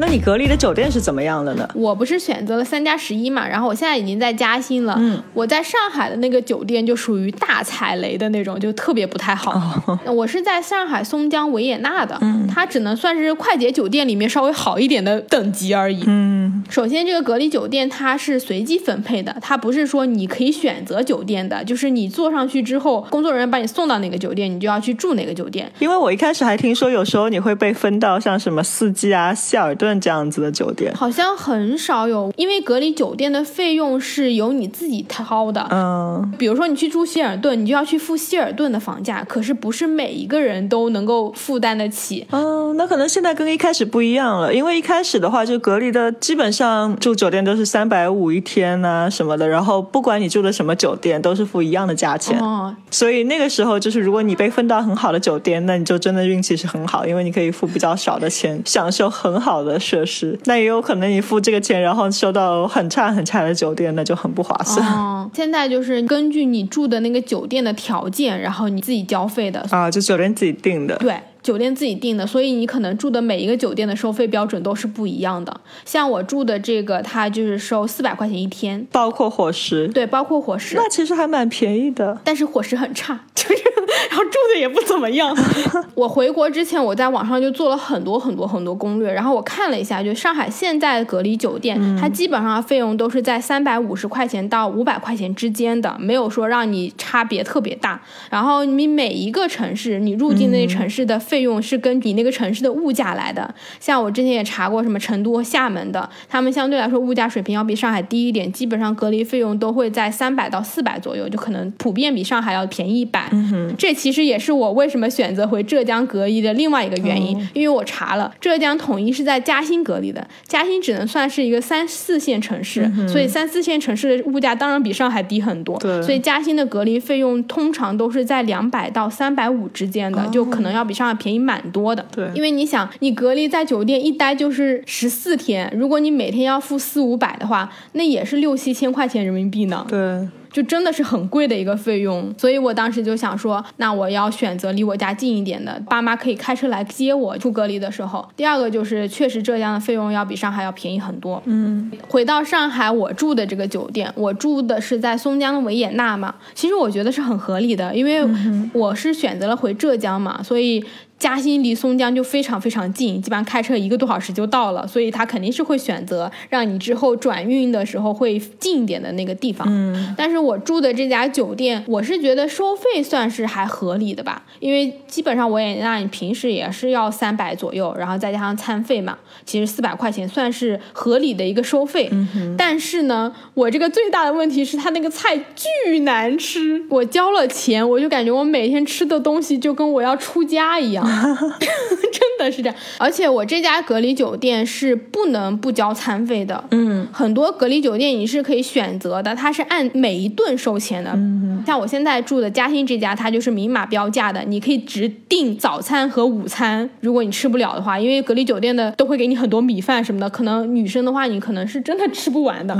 那你隔离的酒店是怎么样的呢？我不是选择了三加十一嘛，然后我现在已经在嘉兴了。嗯，我在上海的那个酒店就属于大踩雷的那种，就特别不太好。我是在上海松江维也纳的，嗯，它只能算是快捷酒店里面稍微好一点的等级而已。嗯，首先，这个隔离酒店它是随机分配的，它不是说你可以选择酒店的，就是你坐上去之后，工作人员把你送到哪个酒店，你就要去住哪个酒店。因为我一开始还听说有时候你会被分到像什么四季啊、希尔顿这样子的酒店。好像很少有，因为隔离酒店的费用是由你自己掏的。嗯，比如说你去住希尔顿，你就要去付希尔顿的房价，可是不是每一个人都能够负担得起。嗯，那可能现在跟一开始不一样了，因为一开始的话，就隔离的基本上住酒店都是三百五一天呐、什么的，然后不管你住的什么酒店，都是付一样的价钱。哦，所以那个时候就是，如果你被分到很好的酒店，那你就真的运气是很好，因为你可以付比较少的钱，享受很好的设施。那也有可能你付这个钱，然后收到很差很差的酒店，那就很不划算。哦，现在就是根据你住的那个酒店的条件，然后你自己交费的。啊，就酒店自己定的。对，酒店自己定的，所以你可能住的每一个酒店的收费标准都是不一样的。像我住的这个，它就是收四百块钱一天，包括伙食，对，包括伙食，那其实还蛮便宜的。但是伙食很差，就是 然后住的也不怎么样。我回国之前，我在网上就做了很多很多很多攻略，然后我看了一下，就上海现在的隔离酒店，它基本上费用都是在三百五十块钱到五百块钱之间的，没有说让你差别特别大。然后你每一个城市，你入境那城市的费用是跟你那个城市的物价来的。像我之前也查过，什么成都和厦门的，他们相对来说物价水平要比上海低一点，基本上隔离费用都会在三百到四百左右，就可能普遍比上海要便宜一百。这其实也是我为什么选择回浙江隔离的另外一个原因，因为我查了，浙江统一是在嘉兴隔离的，嘉兴只能算是一个三四线城市，所以三四线城市的物价当然比上海低很多。对所以嘉兴的隔离费用通常都是在两百到三百五之间的，就可能要比上海便宜蛮多的。对因为你想，你隔离在酒店一待就是十四天，如果你每天要付四五百的话，那也是六七千块钱人民币呢。对，就真的是很贵的一个费用，所以我当时就想说，那我要选择离我家近一点的，爸妈可以开车来接我出隔离的时候。第二个就是，确实浙江的费用要比上海要便宜很多。嗯，回到上海，我住的这个酒店，我住的是在松江的维也纳嘛，其实我觉得是很合理的，因为我是选择了回浙江嘛，所以。嘉兴离松江就非常非常近，基本上开车一个多小时就到了，所以他肯定是会选择让你之后转运的时候会近一点的那个地方。嗯，但是我住的这家酒店，我是觉得收费算是还合理的吧，因为基本上我也纳你平时也是要三百左右，然后再加上餐费嘛，其实四百块钱算是合理的一个收费。嗯、但是呢，我这个最大的问题是它那个菜巨难吃，我交了钱，我就感觉我每天吃的东西就跟我要出家一样。真的是这样，而且我这家隔离酒店是不能不交餐费的。嗯，很多隔离酒店你是可以选择的，它是按每一顿收钱的。嗯，像我现在住的嘉兴这家，它就是明码标价的，你可以只订早餐和午餐。如果你吃不了的话，因为隔离酒店的都会给你很多米饭什么的，可能女生的话你可能是真的吃不完的。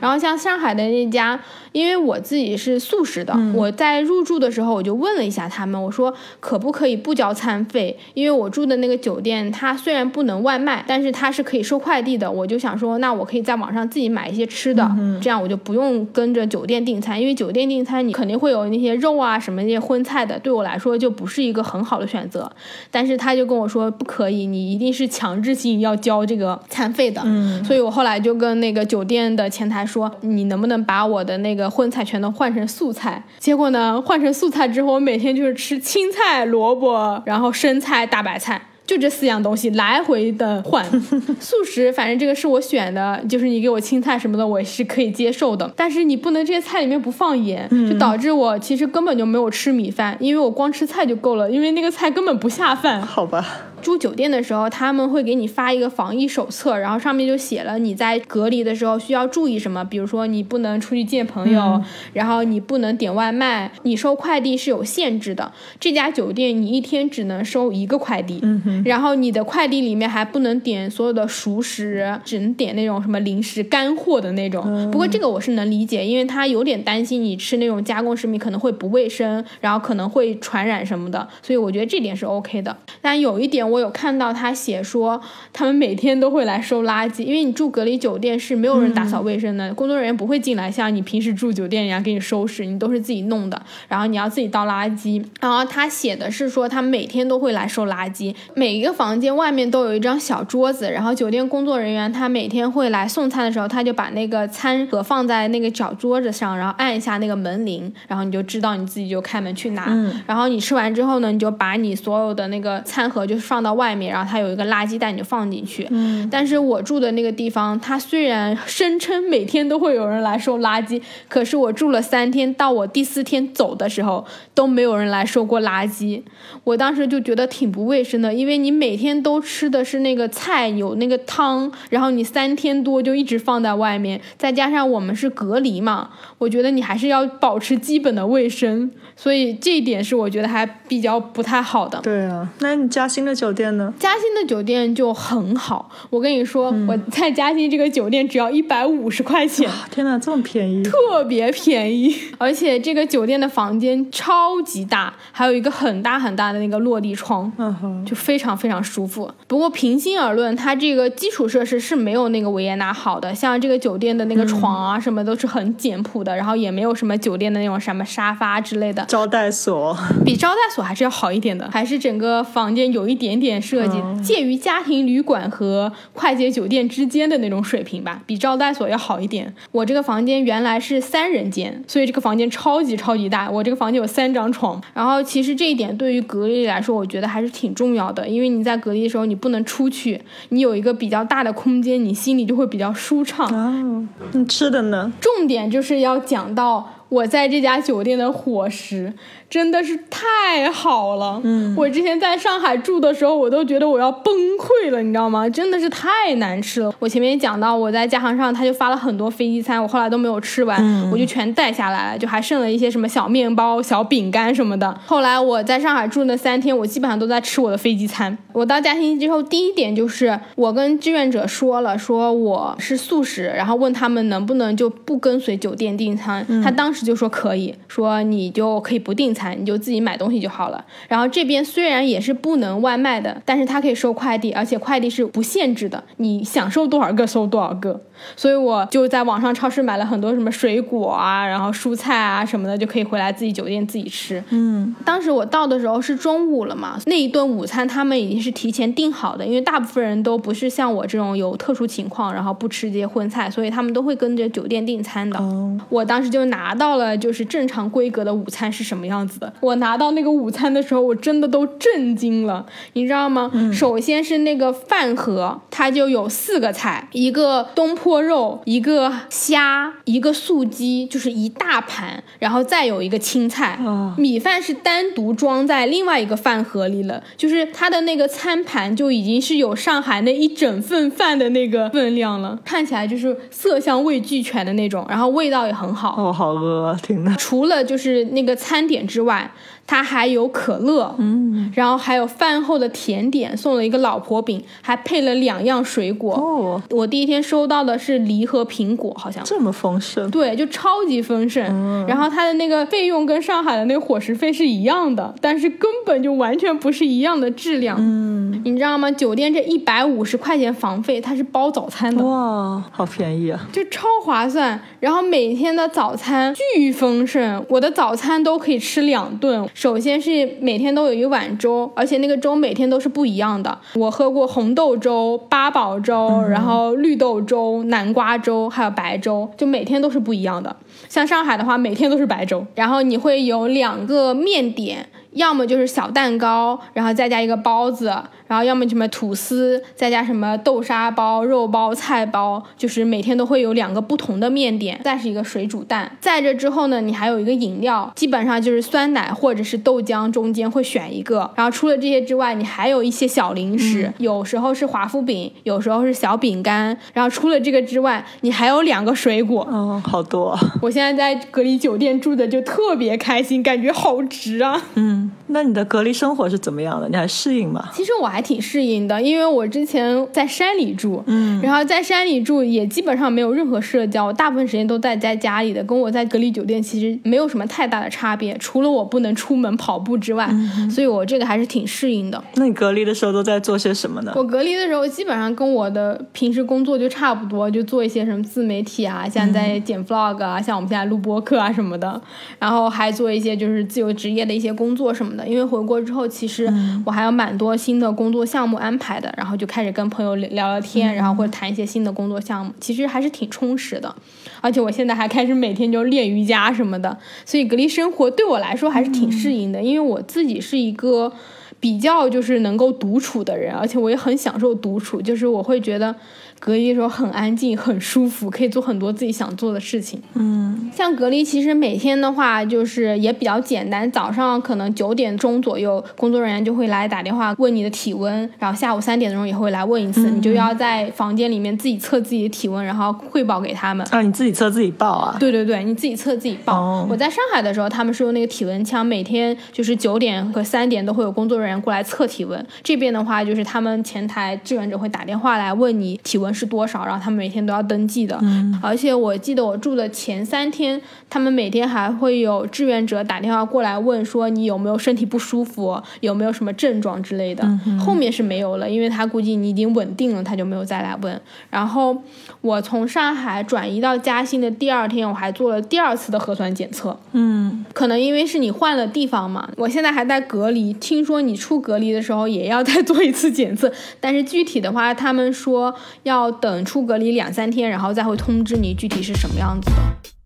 然后像上海的那家，因为我自己是素食的，我在入住的时候我就问了一下他们，我说可不可以不交餐费？因为我住的那个酒店，它虽然不能外卖，但是它是可以收快递的。我就想说，那我可以在网上自己买一些吃的，这样我就不用跟着酒店订餐，因为酒店订餐你肯定会有那些肉啊什么那些荤菜的，对我来说就不是一个很好的选择。但是他就跟我说不可以，你一定是强制性要交这个餐费的。嗯，所以我后来就跟那个酒店的前台说，你能不能把我的那个荤菜全都换成素菜？结果呢，换成素菜之后，我每天就是吃青菜、萝卜，然后生菜、大白菜。就这四样东西来回的换，素食反正这个是我选的，就是你给我青菜什么的，我是可以接受的。但是你不能这些菜里面不放盐，就导致我其实根本就没有吃米饭，因为我光吃菜就够了，因为那个菜根本不下饭。好吧，住酒店的时候，他们会给你发一个防疫手册，然后上面就写了你在隔离的时候需要注意什么，比如说你不能出去见朋友，然后你不能点外卖，你收快递是有限制的。这家酒店你一天只能收一个快递，然后你的快递里面还不能点所有的熟食，只能点那种什么零食、干货的那种。不过这个我是能理解，因为他有点担心你吃那种加工食品可能会不卫生，然后可能会传染什么的，所以我觉得这点是 OK 的。但有一点我有看到他写说，他们每天都会来收垃圾，因为你住隔离酒店是没有人打扫卫生的，工作人员不会进来像你平时住酒店一样给你收拾，你都是自己弄的，然后你要自己倒垃圾。然后他写的是说，他每天都会来收垃圾，每一个房间外面都有一张小桌子，然后酒店工作人员他每天会来送餐的时候，他就把那个餐盒放在那个小桌子上，然后按一下那个门铃，然后你就知道你自己就开门去拿。然后你吃完之后呢，你就把你所有的那个餐盒就放到外面，然后它有一个垃圾袋，你就放进去。嗯但是我住的那个地方，它虽然声称每天都会有人来收垃圾，可是我住了三天，到我第四天走的时候都没有人来收过垃圾。我当时就觉得挺不卫生的，因为你每天都吃的是那个菜，有那个汤，然后你三天多就一直放在外面，再加上我们是隔离嘛，我觉得你还是要保持基本的卫生，所以这一点是我觉得还比较不太好的。对啊，那你嘉兴的酒酒店呢？嘉兴的酒店就很好，我跟你说，我在嘉兴这个酒店只要一百五十块钱。天哪，这么便宜！特别便宜，而且这个酒店的房间超级大，还有一个很大很大的那个落地窗，嗯哼，就非常非常舒服。不过平心而论，它这个基础设施是没有那个维也纳好的，像这个酒店的那个床啊什么都是很简朴的，然后也没有什么酒店的那种什么沙发之类的，招待所，比招待所还是要好一点的，还是整个房间有一点点设计，介于家庭旅馆和快捷酒店之间的那种水平吧，比招待所要好一点。我这个房间原来是三人间，所以这个房间超级超级大，我这个房间有三张床。然后其实这一点对于隔离来说，我觉得还是挺重要的，因为你在隔离的时候你不能出去，你有一个比较大的空间，你心里就会比较舒畅。哦，你吃的呢？重点就是要讲到我在这家酒店的伙食真的是太好了。嗯，我之前在上海住的时候，我都觉得我要崩溃了，你知道吗？真的是太难吃了。我前面讲到我在家航上，他就发了很多飞机餐，我后来都没有吃完，我就全带下来了，就还剩了一些什么小面包、小饼干什么的。后来我在上海住那三天，我基本上都在吃我的飞机餐。我到嘉兴之后，第一点就是我跟志愿者说了，说我是素食，然后问他们能不能就不跟随酒店订餐，他当时就说可以，说你就可以不订餐，你就自己买东西就好了。然后这边虽然也是不能外卖的，但是它可以收快递，而且快递是不限制的，你想收多少个收多少个。所以我就在网上超市买了很多什么水果啊，然后蔬菜啊什么的，就可以回来自己酒店自己吃。嗯，当时我到的时候是中午了嘛，那一顿午餐他们已经是提前订好的，因为大部分人都不是像我这种有特殊情况，然后不吃这些荤菜，所以他们都会跟着酒店订餐的。哦，我当时就拿到了，就是正常规格的午餐是什么样子的。我拿到那个午餐的时候，我真的都震惊了，你知道吗？首先是那个饭盒，它就有四个菜，一个东坡肉，一个虾，一个素鸡，就是一大盘，然后再有一个青菜。哦米饭是单独装在另外一个饭盒里了，就是它的那个餐盘就已经是有上海那一整份饭的那个分量了，看起来就是色香味俱全的那种，然后味道也很好。哦，好饿啊！天哪，除了就是那个餐点之外，它还有可乐，嗯，然后还有饭后的甜点，送了一个老婆饼，还配了两样水果。哦，我第一天收到的是梨和苹果，好像。这么丰盛，对，就超级丰盛。然后它的那个费用跟上海的那个伙食费是一样的，但是根本就完全不是一样的质量。嗯，你知道吗？酒店这一百五十块钱房费，它是包早餐的。哇，好便宜啊！就超划算，然后每天的早餐巨丰盛，我的早餐都可以吃两顿。首先是每天都有一碗粥，而且那个粥每天都是不一样的。我喝过红豆粥、八宝粥，然后绿豆粥、南瓜粥，还有白粥，就每天都是不一样的。像上海的话，每天都是白粥，然后你会有两个面点。要么就是小蛋糕，然后再加一个包子，然后要么什么吐司，再加什么豆沙包、肉包、菜包，就是每天都会有两个不同的面点，再是一个水煮蛋。在这之后呢，你还有一个饮料，基本上就是酸奶或者是豆浆，中间会选一个。然后除了这些之外，你还有一些小零食，有时候是华夫饼，有时候是小饼干。然后除了这个之外，你还有两个水果。嗯，好多啊。我现在在隔离酒店住的就特别开心，感觉好值啊。嗯，那你的隔离生活是怎么样的？你还适应吗？其实我还挺适应的，因为我之前在山里住，嗯，然后在山里住也基本上没有任何社交，我大部分时间都在在家里的，跟我在隔离酒店其实没有什么太大的差别，除了我不能出门跑步之外，所以我这个还是挺适应的。那你隔离的时候都在做些什么呢？我隔离的时候基本上跟我的平时工作就差不多，就做一些什么自媒体啊，像在剪 vlog 啊，像我们现在录播课啊什么的，然后还做一些就是自由职业的一些工作什么的。因为回国之后，其实我还有蛮多新的工作项目安排的，然后就开始跟朋友聊聊天，然后或者谈一些新的工作项目，其实还是挺充实的。而且我现在还开始每天就练瑜伽什么的，所以隔离生活对我来说还是挺适应的，因为我自己是一个。比较就是能够独处的人，而且我也很享受独处，就是我会觉得隔离的时候很安静、很舒服，可以做很多自己想做的事情。嗯像隔离，其实每天的话就是也比较简单，早上可能九点钟左右，工作人员就会来打电话问你的体温，然后下午三点钟也会来问一次，你就要在房间里面自己测自己的体温，然后汇报给他们。啊，你自己测自己报啊？对对对，你自己测自己报。哦我在上海的时候，他们是用那个体温枪，每天就是九点和三点都会有工作人员过来测体温。这边的话，就是他们前台志愿者会打电话来问你体温是多少，然后他们每天都要登记的。而且我记得我住的前三天，他们每天还会有志愿者打电话过来问说你有没有身体不舒服，有没有什么症状之类的。后面是没有了，因为他估计你已经稳定了，他就没有再来问。然后我从上海转移到嘉兴的第二天，我还做了第二次的核酸检测。嗯，可能因为是你换了地方嘛，我现在还在隔离。听说你出隔离的时候也要再做一次检测，但是具体的话，他们说要要等出隔离两三天，然后再会通知你具体是什么样子的。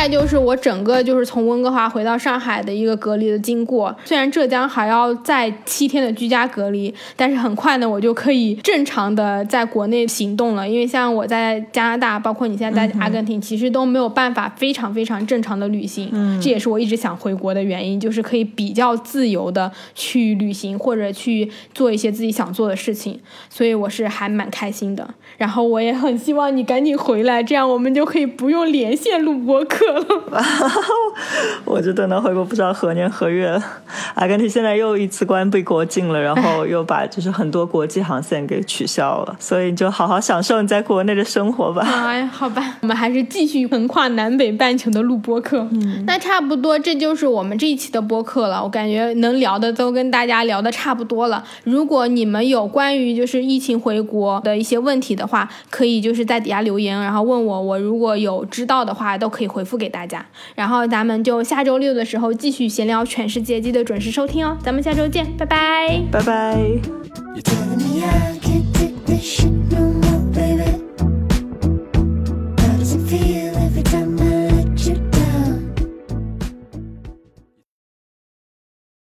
概就是我整个就是从温哥华回到上海的一个隔离的经过。虽然浙江还要再七天的居家隔离，但是很快呢，我就可以正常的在国内行动了。因为像我在加拿大，包括你现在在阿根廷，其实都没有办法非常非常正常的旅行。嗯，这也是我一直想回国的原因，就是可以比较自由的去旅行或者去做一些自己想做的事情。所以我是还蛮开心的。然后我也很希望你赶紧回来，这样我们就可以不用连线录播课了。我就等到回国不知道何年何月。阿根廷现在又一次关闭国境了，然后又把就是很多国际航线给取消了，所以你就好好享受你在国内的生活吧。哎，好吧，我们还是继续横跨南北半球的录播课。嗯，那差不多，这就是我们这一期的播客了。我感觉能聊的都跟大家聊的差不多了。如果你们有关于就是疫情回国的一些问题的话，可以就是在底下留言，然后问我，我如果有知道的话，都可以回复给大家。然后咱们就下周六的时候继续闲聊全世界，记得准时收听哦。咱们下周见，拜拜，拜拜。You're